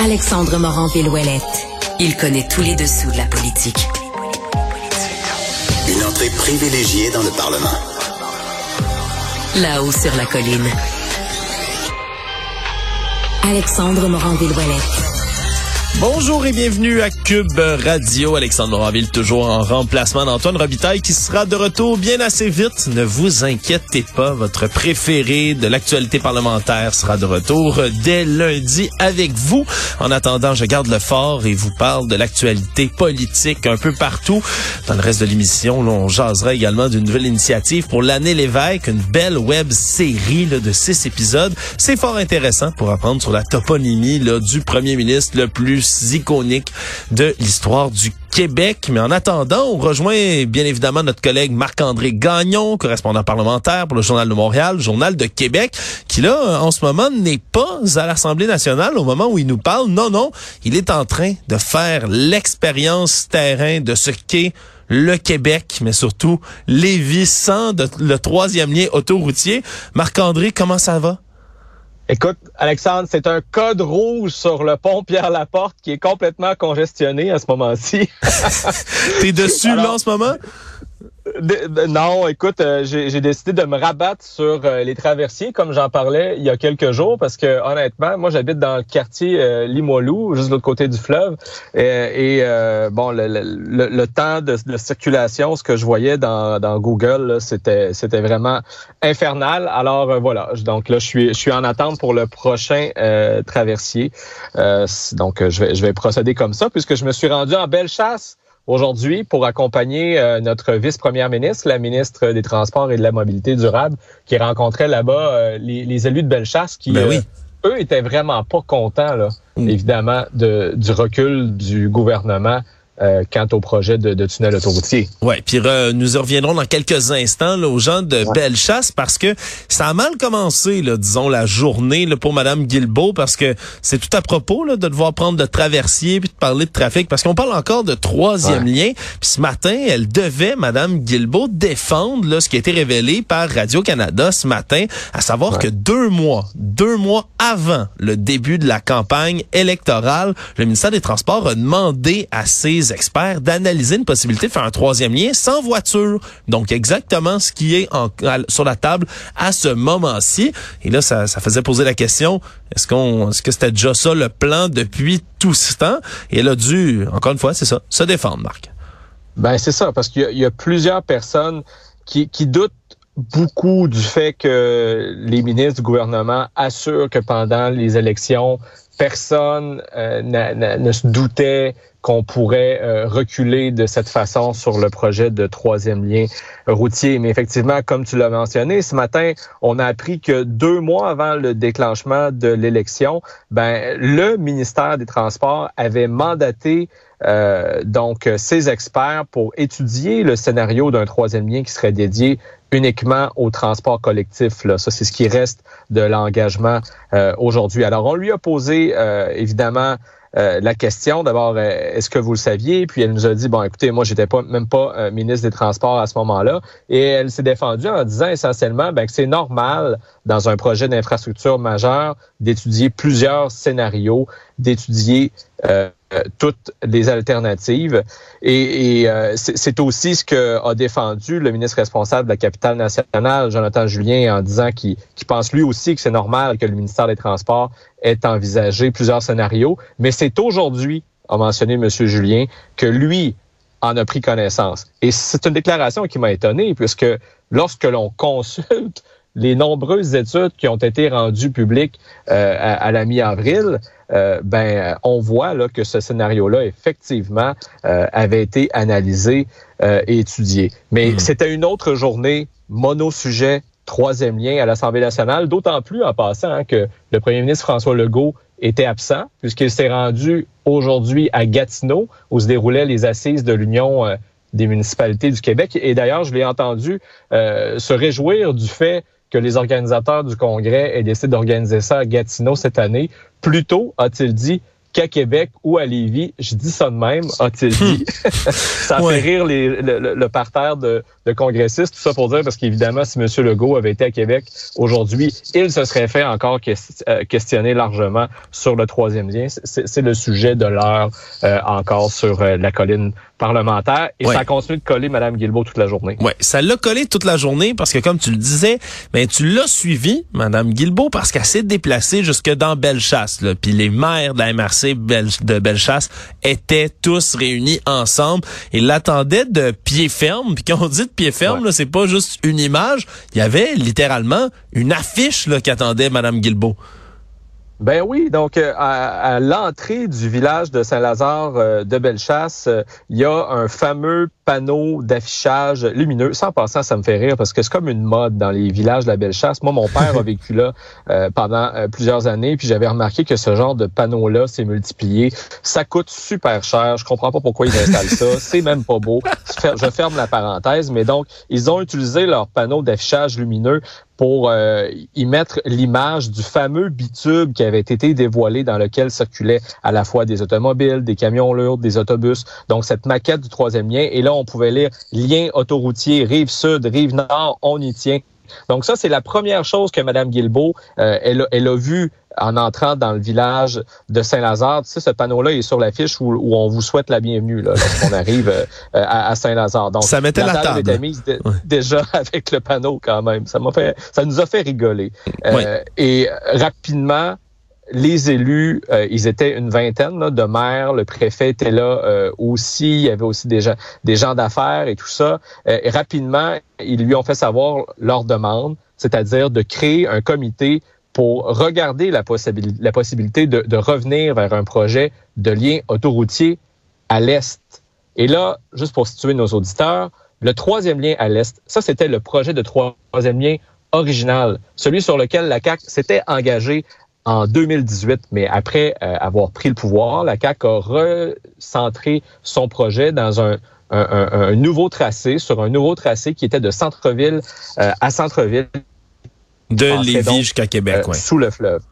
Alexandre Morand-Villouellette. Il connaît tous les dessous de la politique. Une entrée privilégiée dans le Parlement. Là-haut sur la colline. Alexandre Morand-Villouellette. Bonjour et bienvenue à Cube Radio. Alexandre Moraville, toujours en remplacement d'Antoine Robitaille, qui sera de retour bien assez vite. Ne vous inquiétez pas, votre préféré de l'actualité parlementaire sera de retour dès lundi avec vous. En attendant, je garde le fort et vous parle de l'actualité politique un peu partout. Dans le reste de l'émission, on jasera également d'une nouvelle initiative pour l'année l'évêque, une belle web série de six épisodes. C'est fort intéressant pour apprendre sur la toponymie du premier ministre le plus iconiques de l'histoire du Québec. Mais en attendant, on rejoint bien évidemment notre collègue Marc-André Gagnon, correspondant parlementaire pour le Journal de Montréal, Journal de Québec, qui là, en ce moment, n'est pas à l'Assemblée nationale au moment où il nous parle. Non, non, il est en train de faire l'expérience terrain de ce qu'est le Québec, mais surtout Lévis sans le troisième lien autoroutier. Marc-André, comment ça va? Écoute, Alexandre, c'est un code rouge sur le pont Pierre-Laporte qui est complètement congestionné à ce moment-ci. T'es dessus là en ce moment? Non, écoute, euh, j'ai décidé de me rabattre sur euh, les traversiers, comme j'en parlais il y a quelques jours, parce que honnêtement, moi j'habite dans le quartier euh, Limoilou, juste de l'autre côté du fleuve, et, bon, le, temps de, circulation, ce que je voyais dans, Google, c'était c'était vraiment infernal. Alors voilà, donc là je suis je suis en attente pour le prochain traversier, donc je vais je vais procéder comme ça, puisque je me suis rendu en belle chasse aujourd'hui pour accompagner euh, notre vice-première ministre, la ministre des Transports et de la Mobilité durable, qui rencontrait là-bas euh, les, élus de Bellechasse qui, ben euh, eux, étaient vraiment pas contents, là, mm. évidemment, de, du recul du gouvernement euh, quant au projet de, de tunnel autoroutier. Ouais, puis nous reviendrons dans quelques instants là, aux gens de Bellechasse parce que ça a mal commencé, là, disons la journée là, pour Madame Guilbeault parce que c'est tout à propos là, de devoir prendre le traversier puis de parler de trafic parce qu'on parle encore de troisième lien. Puis ce matin, elle devait Madame Guilbeault défendre là, ce qui a été révélé par Radio Canada ce matin, à savoir que deux mois, deux mois avant le début de la campagne électorale, le ministère des Transports a demandé à ses experts d'analyser une possibilité de faire un troisième lien sans voiture. Donc exactement ce qui est sur la table à ce moment-ci. Et là, ça, faisait poser la question est-ce qu'on, est-ce que c'était déjà ça le plan depuis tout ce temps? Et elle a dû, encore une fois, c'est ça, se défendre, Marc. Ben c'est ça, parce qu'il y, a plusieurs personnes qui, doutent beaucoup du fait que les ministres du gouvernement assurent que pendant les élections, personne euh, ne se doutait qu'on pourrait euh, reculer de cette façon sur le projet de troisième lien routier. Mais effectivement, comme tu l'as mentionné, ce matin, on a appris que deux mois avant le déclenchement de l'élection, ben le ministère des Transports avait mandaté euh, donc ses experts pour étudier le scénario d'un troisième lien qui serait dédié uniquement au transport collectif. Ça, c'est ce qui reste de l'engagement euh, aujourd'hui. Alors, on lui a posé euh, évidemment euh, la question. D'abord, euh, est-ce que vous le saviez? Puis elle nous a dit, bon, écoutez, moi, j'étais pas même pas euh, ministre des Transports à ce moment-là. Et elle s'est défendue en disant essentiellement ben, que c'est normal dans un projet d'infrastructure majeur d'étudier plusieurs scénarios, d'étudier toutes les alternatives. Et, c'est aussi ce que a défendu le ministre responsable de la capitale nationale, Jonathan Julien, en disant qu'il pense lui aussi que c'est normal que le ministère des Transports est envisagé plusieurs scénarios, mais c'est aujourd'hui, a mentionné M. Julien, que lui en a pris connaissance. Et c'est une déclaration qui m'a étonné, puisque lorsque l'on consulte les nombreuses études qui ont été rendues publiques euh, à, la mi-avril, euh, ben on voit là que ce scénario-là effectivement euh, avait été analysé et étudié. Mais hmm. c'était une autre journée mono-sujet troisième lien à l'Assemblée nationale, d'autant plus en passant hein, que le premier ministre François Legault était absent, puisqu'il s'est rendu aujourd'hui à Gatineau, où se déroulaient les assises de l'Union euh, des municipalités du Québec. Et d'ailleurs, je l'ai entendu euh, se réjouir du fait que les organisateurs du Congrès aient décidé d'organiser ça à Gatineau cette année. Plutôt, a-t-il dit, qu'à Québec ou à Lévis. Je dis ça de même, a-t-il dit? ça fait rire les, le, parterre de, de, congressistes, tout ça pour dire, parce qu'évidemment, si M. Legault avait été à Québec aujourd'hui, il se serait fait encore euh, questionner largement sur le troisième lien. C'est le sujet de l'heure euh, encore sur euh, la colline parlementaire et ça continue de coller Mme Guilbeault toute la journée. Ouais, ça l'a collé toute la journée parce que comme tu le disais, ben tu l'as suivi Mme Guilbeault parce qu'elle s'est déplacée jusque dans Bellechasse puis les maires de la MRC de Bellechasse étaient tous réunis ensemble et l'attendaient de pied ferme. Puis quand on dit de pied ferme, là, c'est pas juste une image, il y avait littéralement une affiche là qui attendait Mme Guilbeault. Ben oui, donc euh, à, l'entrée du village de Saint-Lazare euh, de Bellechasse, euh, il y a un fameux panneau d'affichage lumineux. Sans passant, ça me fait rire parce que c'est comme une mode dans les villages de la Bellechasse. Moi, mon père a vécu là pendant plusieurs années, puis j'avais remarqué que ce genre de panneau-là s'est multiplié. Ça coûte super cher. Je comprends pas pourquoi ils installent ça. C'est même pas beau. Je ferme la parenthèse, mais donc ils ont utilisé leur panneau d'affichage lumineux pour euh, y mettre l'image du fameux bitube qui avait été dévoilé dans lequel circulaient à la fois des automobiles, des camions lourds, des autobus. Donc cette maquette du troisième lien. Et là, on pouvait lire lien autoroutier, rive sud, rive nord, on y tient. Donc ça, c'est la première chose que Mme Guilbeault, euh, elle, elle, a vu en entrant dans le village de Saint-Lazare. Tu sais, ce panneau-là est sur l'affiche où, où, on vous souhaite la bienvenue là, lorsqu'on arrive euh, à, Saint-Lazare. Donc, ça mettait la, table. Était mise déjà avec le panneau quand même. Ça m'a fait, ça nous a fait rigoler. Euh, et rapidement, les élus, euh, ils étaient une vingtaine de maires, le préfet était là aussi, il y avait aussi des gens, des gens d'affaires et tout ça. et rapidement, ils lui ont fait savoir leur demande, c'est-à-dire de créer un comité pour regarder la, possibilité, la possibilité de, de, revenir vers un projet de lien autoroutier à l'Est. Et là, juste pour situer nos auditeurs, le troisième lien à l'Est, ça c'était le projet de troisième lien original, celui sur lequel la CAQ s'était engagée en 2018, mais après euh, avoir pris le pouvoir, la CAQ a recentré son projet dans un, un, un, nouveau tracé, sur un nouveau tracé qui était de centre-ville euh, à centre-ville, de Lévis jusqu'à Québec, euh, Sous le fleuve.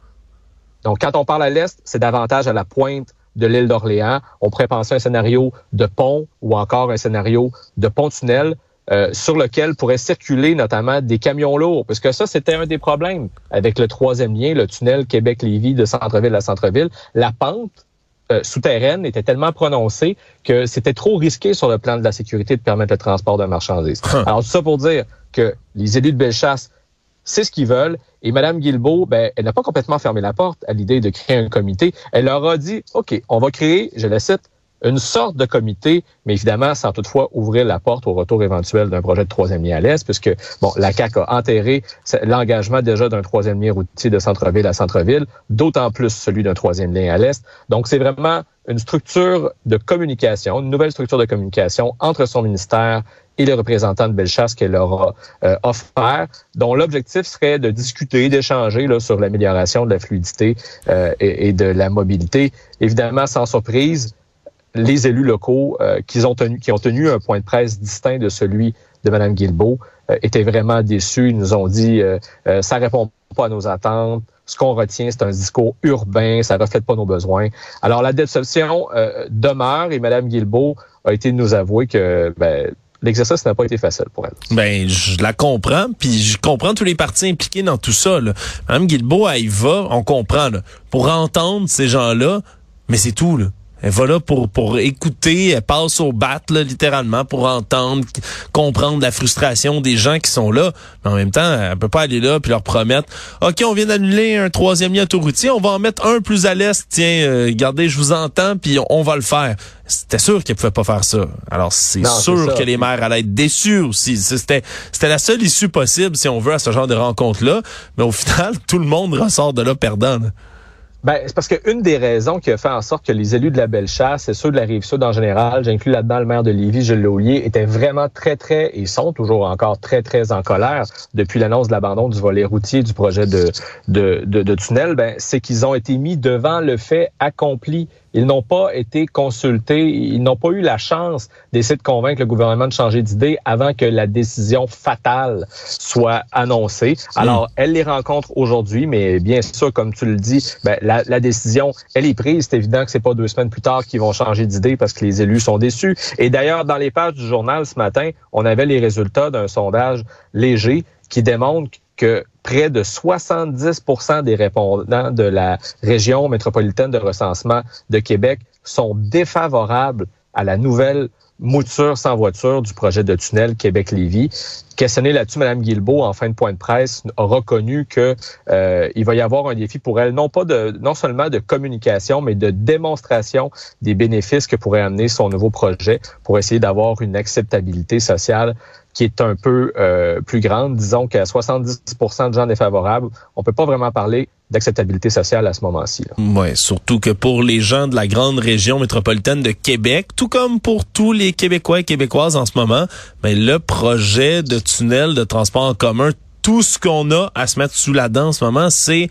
Donc, quand on parle à l'est, c'est davantage à la pointe de l'île d'Orléans. On pourrait penser à un scénario de pont ou encore un scénario de pont-tunnel euh, sur lequel pourraient circuler notamment des camions lourds, parce que ça, c'était un des problèmes avec le troisième lien, le tunnel Québec-Lévis de centre-ville à centre-ville. La pente euh, souterraine était tellement prononcée que c'était trop risqué sur le plan de la sécurité de permettre le transport de marchandises. Alors, tout ça pour dire que les élus de Bellechasse c'est ce qu'ils veulent. Et Mme Guilbeault, ben, elle n'a pas complètement fermé la porte à l'idée de créer un comité. Elle leur a dit, OK, on va créer, je la cite, une sorte de comité, mais évidemment sans toutefois ouvrir la porte au retour éventuel d'un projet de troisième lien à l'Est, puisque bon, la CAQ a enterré l'engagement déjà d'un troisième lien routier de centre-ville à centre-ville, d'autant plus celui d'un troisième lien à l'Est. Donc c'est vraiment une structure de communication, une nouvelle structure de communication entre son ministère et les représentants de Bellechasse qu'elle leur a euh, offert, dont l'objectif serait de discuter, d'échanger sur l'amélioration de la fluidité euh, et, de la mobilité. Évidemment, sans surprise, les élus locaux euh, qui, ont tenu, qui ont tenu un point de presse distinct de celui de Mme Guilbeault étaient vraiment déçus. Ils nous ont dit ça répond pas à nos attentes. Ce qu'on retient, c'est un discours urbain, ça reflète pas nos besoins. Alors la déception demeure et Mme Guilbeault a été nous avouer que ben, l'exercice n'a pas été facile pour elle. Ben, je la comprends, puis je comprends tous les partis impliqués dans tout ça. Là. Mme Guilbeault, elle y va, on comprend, là, pour entendre ces gens-là, mais c'est tout. Là. Elle va là pour, pour écouter, elle passe au bat, là, littéralement, pour entendre, comprendre la frustration des gens qui sont là. Mais en même temps, elle peut pas aller là puis leur promettre OK, on vient d'annuler un troisième lien autoroutier, on va en mettre un plus à l'est. Tiens, euh, regardez, je vous entends, puis on, va le faire. C'était sûr qu'elle pouvait pas faire ça. Alors, c'est sûr que les maires allaient être déçus aussi. C'était, c'était la seule issue possible, si on veut, à ce genre de rencontre-là. Mais au final, tout le monde ressort de là perdant. Ben, c'est parce qu'une des raisons qui a fait en sorte que les élus de la Belle-Chasse et ceux de la Rive-Sud en général, j'inclus là-dedans le maire de Lévis, Gilles Laulier, étaient vraiment très, très, et sont toujours encore très, très en colère depuis l'annonce de l'abandon du volet routier du projet de, de, de, tunnel, ben, c'est qu'ils ont été mis devant le fait accompli ils n'ont pas été consultés, ils n'ont pas eu la chance d'essayer de convaincre le gouvernement de changer d'idée avant que la décision fatale soit annoncée. Alors, hmm. elle les rencontre aujourd'hui, mais bien sûr, comme tu le dis, ben, la, la, décision, elle est prise. C'est évident que c'est pas deux semaines plus tard qu'ils vont changer d'idée parce que les élus sont déçus. Et d'ailleurs, dans les pages du journal ce matin, on avait les résultats d'un sondage léger qui démontre que près de 70% des répondants de la région métropolitaine de recensement de Québec sont défavorables à la nouvelle mouture sans voiture du projet de tunnel Québec-Lévis. Questionné là-dessus, Mme Guilbeault, en fin de point de presse, a reconnu que euh, il va y avoir un défi pour elle, non pas de non seulement de communication, mais de démonstration des bénéfices que pourrait amener son nouveau projet pour essayer d'avoir une acceptabilité sociale qui est un peu euh, plus grande. Disons qu'à 70% de gens défavorables, on peut pas vraiment parler d'acceptabilité sociale à ce moment-ci. Oui, surtout que pour les gens de la grande région métropolitaine de Québec, tout comme pour tous les Québécois et Québécoises en ce moment, ben, le projet de tunnel de transport en commun, tout ce qu'on a à se mettre sous la dent en ce moment, c'est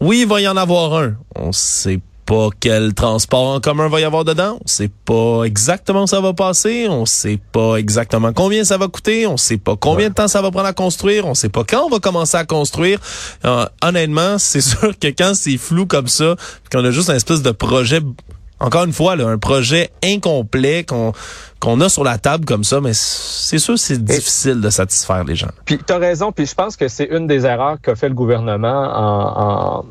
oui, il va y en avoir un. On sait pas quel transport en commun va y avoir dedans. On sait pas exactement où ça va passer. On sait pas exactement combien ça va coûter. On sait pas combien de temps ça va prendre à construire. On sait pas quand on va commencer à construire. Euh, honnêtement, c'est sûr que quand c'est flou comme ça, qu'on a juste un espèce de projet encore une fois, là, un projet incomplet qu'on qu'on a sur la table comme ça, mais c'est sûr c'est difficile de satisfaire les gens. Puis tu as raison, puis je pense que c'est une des erreurs qu'a fait le gouvernement en, en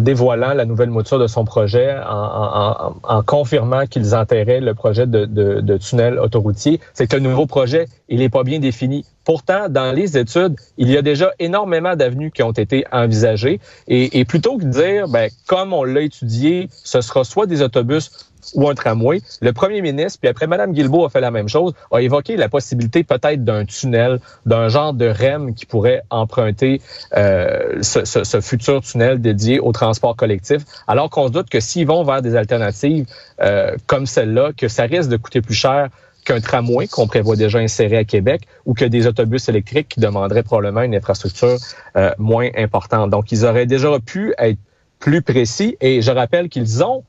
dévoilant la nouvelle mouture de son projet, en, en, confirmant qu'ils enterraient le projet de, de, de tunnel autoroutier, c'est que le nouveau projet, il n'est pas bien défini. Pourtant, dans les études, il y a déjà énormément d'avenues qui ont été envisagées. Et, et plutôt que de dire, ben, comme on l'a étudié, ce sera soit des autobus ou un tramway. Le premier ministre, puis après Mme Guilbeault a fait la même chose, a évoqué la possibilité peut-être d'un tunnel, d'un genre de REM qui pourrait emprunter euh, ce, futur tunnel dédié au transport collectif, alors qu'on se doute que s'ils vont vers des alternatives euh, comme celle-là, que ça risque de coûter plus cher qu'un tramway qu'on prévoit déjà insérer à Québec ou que des autobus électriques qui demanderaient probablement une infrastructure euh, moins importante. Donc, ils auraient déjà pu être plus précis et je rappelle qu'ils ont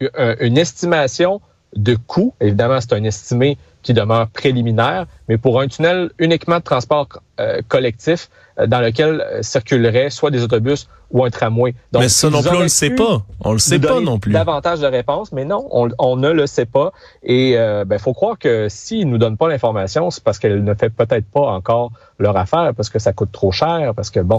une estimation de coût. Évidemment, c'est un estimé qui demeure préliminaire, mais pour un tunnel uniquement de transport euh, collectif euh, dans lequel euh, circuleraient soit des autobus ou un tramway. Donc, mais ça non plus, on le sait pas. On le sait pas non plus. Davantage de réponses, mais non, on, ne le sait pas. Et il ben, faut croire que s'ils nous donnent pas l'information, c'est parce qu'elle ne fait peut-être pas encore leur affaire, parce que ça coûte trop cher, parce que bon,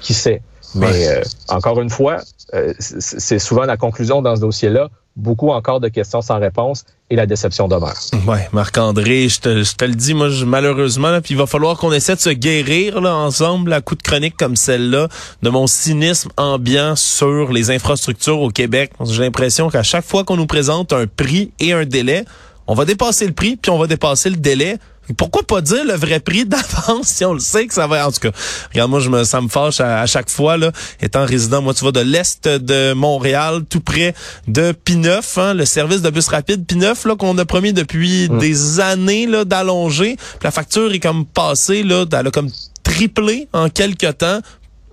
qui sait? Mais euh, encore une fois, euh, c'est souvent la conclusion dans ce dossier-là. Beaucoup encore de questions sans réponse et la déception demeure. Ouais, Marc-André, je te, je te, le dis, moi, malheureusement, puis il va falloir qu'on essaie de se guérir là, ensemble à coup de chronique comme celle-là, de mon cynisme ambiant sur les infrastructures au Québec. J'ai l'impression qu'à chaque fois qu'on nous présente un prix et un délai, on va dépasser le prix, puis on va dépasser le délai. Pourquoi pas dire le vrai prix d'avance si on le sait que ça va en tout cas. Regarde moi je me ça me fâche à, chaque fois là étant résident moi tu vois de l'est de Montréal tout près de P9 hein, le service de bus rapide P9 là qu'on a promis depuis mm. des années là d'allonger. la facture est comme passée là elle a comme triplé en quelques temps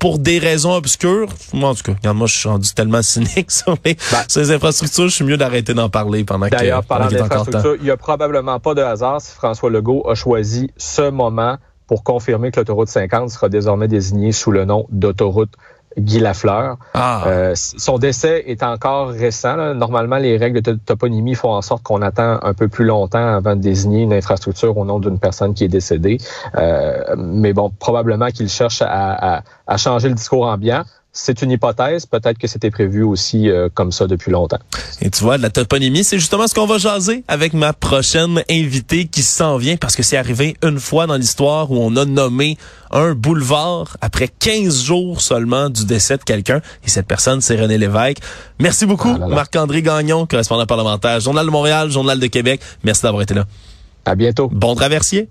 pour des raisons obscures. Moi, en tout cas, regarde, moi, je suis rendu tellement cynique sur les, ben, sur les infrastructures. Je suis mieux d'arrêter d'en parler pendant que D'ailleurs, parlant d'infrastructures, il y a probablement pas de hasard si François Legault a choisi ce moment pour confirmer que l'autoroute 50 sera désormais désignée sous le nom d'autoroute Guy Lafleur. Ah. Euh, son décès est encore récent. Normalement, les règles de toponymie font en sorte qu'on attend un peu plus longtemps avant de désigner une infrastructure au nom d'une personne qui est décédée. Euh, mais bon, probablement qu'il cherche à, à changer le discours ambiant c'est une hypothèse. Peut-être que c'était prévu aussi euh, comme ça depuis longtemps. Et tu vois, de la toponymie, c'est justement ce qu'on va jaser avec ma prochaine invitée qui s'en vient parce que c'est arrivé une fois dans l'histoire où on a nommé un boulevard après 15 jours seulement du décès de quelqu'un. Et cette personne, c'est René Lévesque. Merci beaucoup, ah Marc-André Gagnon, correspondant parlementaire, Journal de Montréal, Journal de Québec. Merci d'avoir été là. À bientôt. Bon traversier.